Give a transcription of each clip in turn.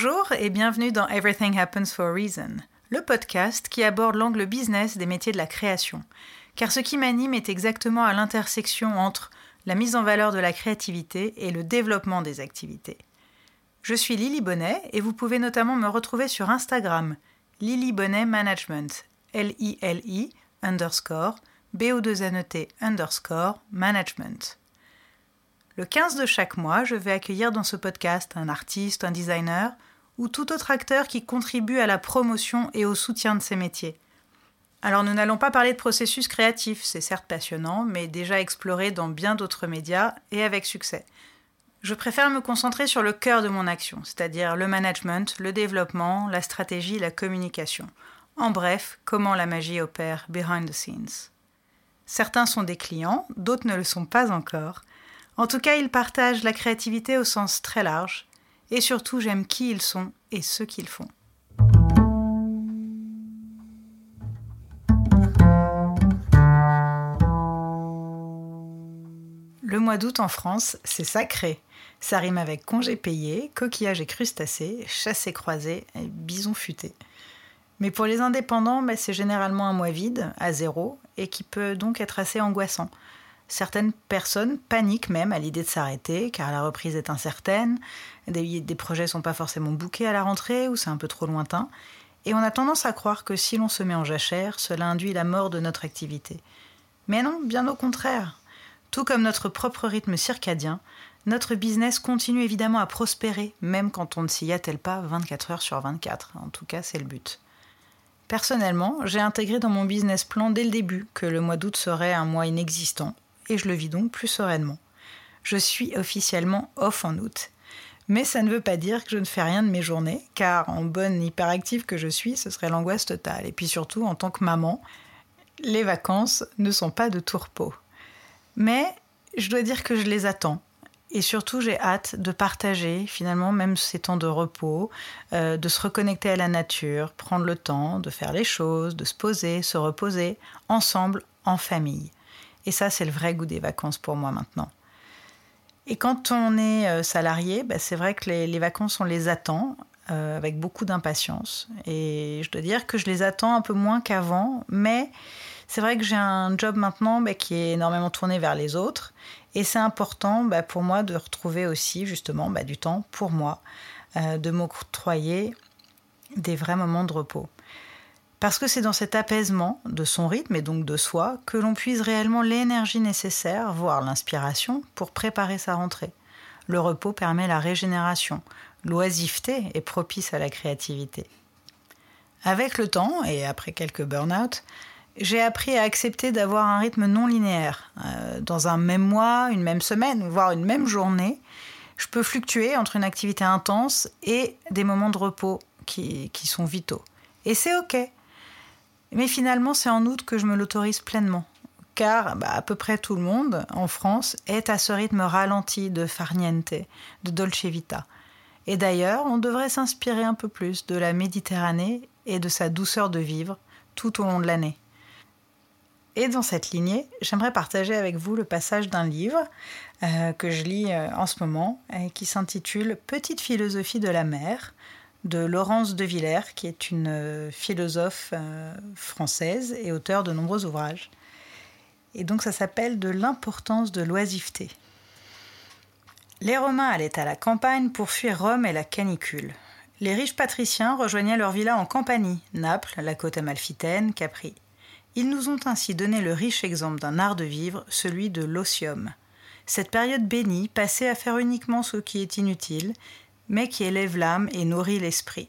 Bonjour et bienvenue dans Everything Happens for a Reason, le podcast qui aborde l'angle business des métiers de la création. Car ce qui m'anime est exactement à l'intersection entre la mise en valeur de la créativité et le développement des activités. Je suis Lily Bonnet et vous pouvez notamment me retrouver sur Instagram, Lily Bonnet Management, L-I-L-I underscore B-O-2-N-E-T underscore management. Le 15 de chaque mois, je vais accueillir dans ce podcast un artiste, un designer ou tout autre acteur qui contribue à la promotion et au soutien de ces métiers. Alors nous n'allons pas parler de processus créatif, c'est certes passionnant, mais déjà exploré dans bien d'autres médias et avec succès. Je préfère me concentrer sur le cœur de mon action, c'est-à-dire le management, le développement, la stratégie, la communication. En bref, comment la magie opère behind the scenes. Certains sont des clients, d'autres ne le sont pas encore, en tout cas, ils partagent la créativité au sens très large, et surtout j'aime qui ils sont et ce qu'ils font. Le mois d'août en France, c'est sacré. Ça rime avec congé payé, coquillage et crustacés, chassé croisé et bison futé. Mais pour les indépendants, bah, c'est généralement un mois vide, à zéro, et qui peut donc être assez angoissant. Certaines personnes paniquent même à l'idée de s'arrêter car la reprise est incertaine, des, projets sont pas forcément bouqués à la rentrée ou c'est un peu trop lointain, et on a tendance à croire que si l'on se met en jachère, cela induit la mort de notre activité. Mais non, bien au contraire. Tout comme notre propre rythme circadien, notre business continue évidemment à prospérer, même quand on ne s'y attelle pas 24 heures sur 24. En tout cas, c'est le but. Personnellement, j'ai intégré dans mon business plan dès le début que le mois d'août serait un mois inexistant, et je le vis donc plus sereinement. Je suis officiellement off en août. Mais ça ne veut pas dire que je ne fais rien de mes journées, car en bonne hyperactive que je suis, ce serait l'angoisse totale. Et puis surtout, en tant que maman, les vacances ne sont pas de tout repos. Mais je dois dire que je les attends. Et surtout, j'ai hâte de partager finalement même ces temps de repos, euh, de se reconnecter à la nature, prendre le temps de faire les choses, de se poser, se reposer, ensemble, en famille. Et ça, c'est le vrai goût des vacances pour moi maintenant. Et quand on est euh, salarié, bah, c'est vrai que les, vacances, on les attend euh, avec beaucoup d'impatience. Et je dois dire que je les attends un peu moins qu'avant, mais c'est vrai que j'ai un job maintenant bah, qui est énormément tourné vers les autres. Et c'est important bah, pour moi de retrouver aussi justement du temps pour moi, euh, de m'octroyer des vrais moments de repos. Parce que c'est dans cet apaisement de son rythme et donc de soi que l'on puise réellement l'énergie nécessaire, voire l'inspiration, pour préparer sa rentrée. Le repos permet la régénération. L'oisiveté est propice à la créativité. Avec le temps, et après quelques burn-out, j'ai appris à accepter d'avoir un rythme non linéaire. Euh, dans un même mois, une même semaine, voire une même journée, je peux fluctuer entre une activité intense et des moments de repos qui, qui sont vitaux. Et c'est OK. Mais finalement, c'est en août que je me l'autorise pleinement. Car bah, à peu près tout le monde en France est à ce rythme ralenti de farniente, de dolce vita. Et d'ailleurs, on devrait s'inspirer un peu plus de la Méditerranée et de sa douceur de vivre tout au long de l'année. Et dans cette lignée, j'aimerais partager avec vous le passage d'un livre euh, que je lis euh, en ce moment et qui s'intitule Petite philosophie de la mer de Laurence de Villers, qui est une euh, philosophe euh, française et auteure de nombreux ouvrages. Et donc ça s'appelle De l'importance de l'oisiveté. Les Romains allaient à la campagne pour fuir Rome et la canicule. Les riches patriciens rejoignaient leur villa en Campanie, Naples, la côte amalfitaine, Capri. Ils nous ont ainsi donné le riche exemple d'un art de vivre, celui de l'osium. Cette période bénie, passée à faire uniquement ce qui est inutile, mais qui élève l'âme et nourrit l'esprit.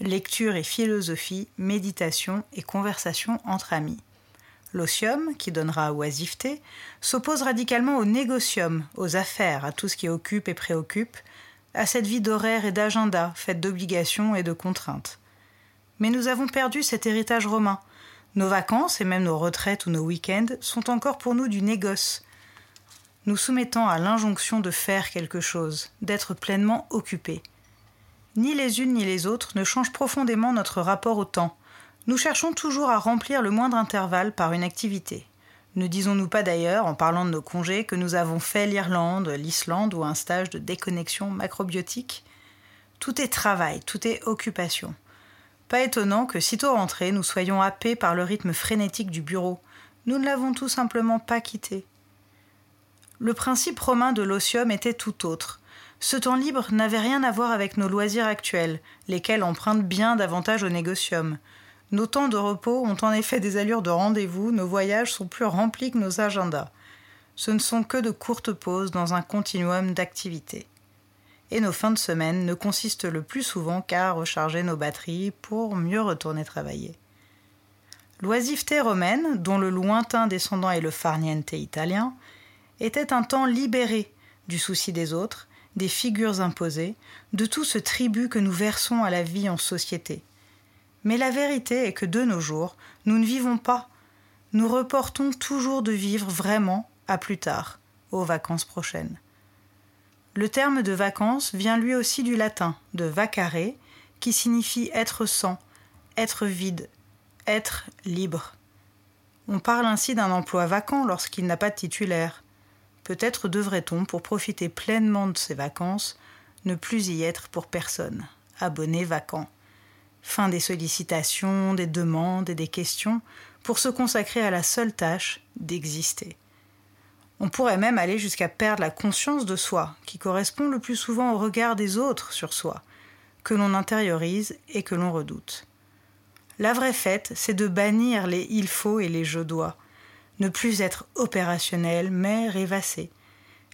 Lecture et philosophie, méditation et conversation entre amis. L'osium, qui donnera oisiveté, s'oppose radicalement au négocium, aux affaires, à tout ce qui occupe et préoccupe, à cette vie d'horaire et d'agenda, faite d'obligations et de contraintes. Mais nous avons perdu cet héritage romain. Nos vacances et même nos retraites ou nos week-ends sont encore pour nous du négoce, nous soumettant à l'injonction de faire quelque chose, d'être pleinement occupés. Ni les unes ni les autres ne changent profondément notre rapport au temps. Nous cherchons toujours à remplir le moindre intervalle par une activité. Ne disons-nous pas d'ailleurs, en parlant de nos congés, que nous avons fait l'Irlande, l'Islande ou un stage de déconnexion macrobiotique Tout est travail, tout est occupation. Pas étonnant que, sitôt rentrés, nous soyons happés par le rythme frénétique du bureau. Nous ne l'avons tout simplement pas quitté. Le principe romain de l'osium était tout autre. Ce temps libre n'avait rien à voir avec nos loisirs actuels, lesquels empruntent bien davantage au négocium. Nos temps de repos ont en effet des allures de rendez-vous, nos voyages sont plus remplis que nos agendas. Ce ne sont que de courtes pauses dans un continuum d'activités. Et nos fins de semaine ne consistent le plus souvent qu'à recharger nos batteries pour mieux retourner travailler. L'oisiveté romaine, dont le lointain descendant est le farniente italien, était un temps libéré du souci des autres, des figures imposées, de tout ce tribut que nous versons à la vie en société. Mais la vérité est que de nos jours, nous ne vivons pas. Nous reportons toujours de vivre vraiment à plus tard, aux vacances prochaines. Le terme de vacances vient lui aussi du latin, de vacare, qui signifie être sans, être vide, être libre. On parle ainsi d'un emploi vacant lorsqu'il n'a pas de titulaire. Peut-être devrait-on, pour profiter pleinement de ses vacances, ne plus y être pour personne, abonné vacant. Fin des sollicitations, des demandes et des questions, pour se consacrer à la seule tâche d'exister. On pourrait même aller jusqu'à perdre la conscience de soi, qui correspond le plus souvent au regard des autres sur soi, que l'on intériorise et que l'on redoute. La vraie fête, c'est de bannir les il faut et les je dois, ne plus être opérationnel, mais rêvasser.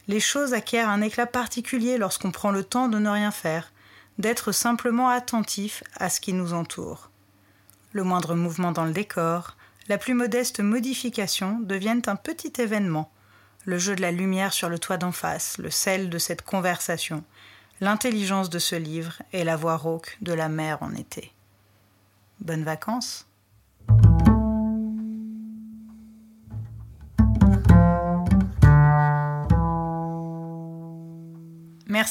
Les choses acquièrent un éclat particulier lorsqu'on prend le temps de ne rien faire, d'être simplement attentif à ce qui nous entoure. Le moindre mouvement dans le décor, la plus modeste modification deviennent un petit événement. Le jeu de la lumière sur le toit d'en face, le sel de cette conversation, l'intelligence de ce livre et la voix rauque de la mer en été. Bonnes vacances!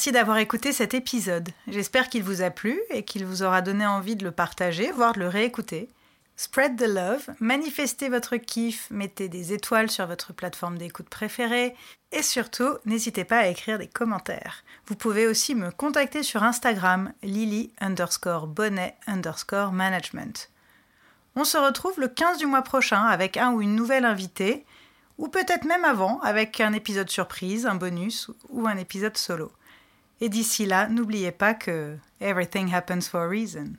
Merci d'avoir écouté cet épisode. J'espère qu'il vous a plu et qu'il vous aura donné envie de le partager, voire de le réécouter. Spread the love, manifestez votre kiff, mettez des étoiles sur votre plateforme d'écoute préférée et surtout, n'hésitez pas à écrire des commentaires. Vous pouvez aussi me contacter sur Instagram, lily underscore bonnet underscore management. On se retrouve le 15 du mois prochain avec un ou une nouvelle invitée, ou peut-être même avant avec un épisode surprise, un bonus ou un épisode solo. Et d'ici là, n'oubliez pas que everything happens for a reason.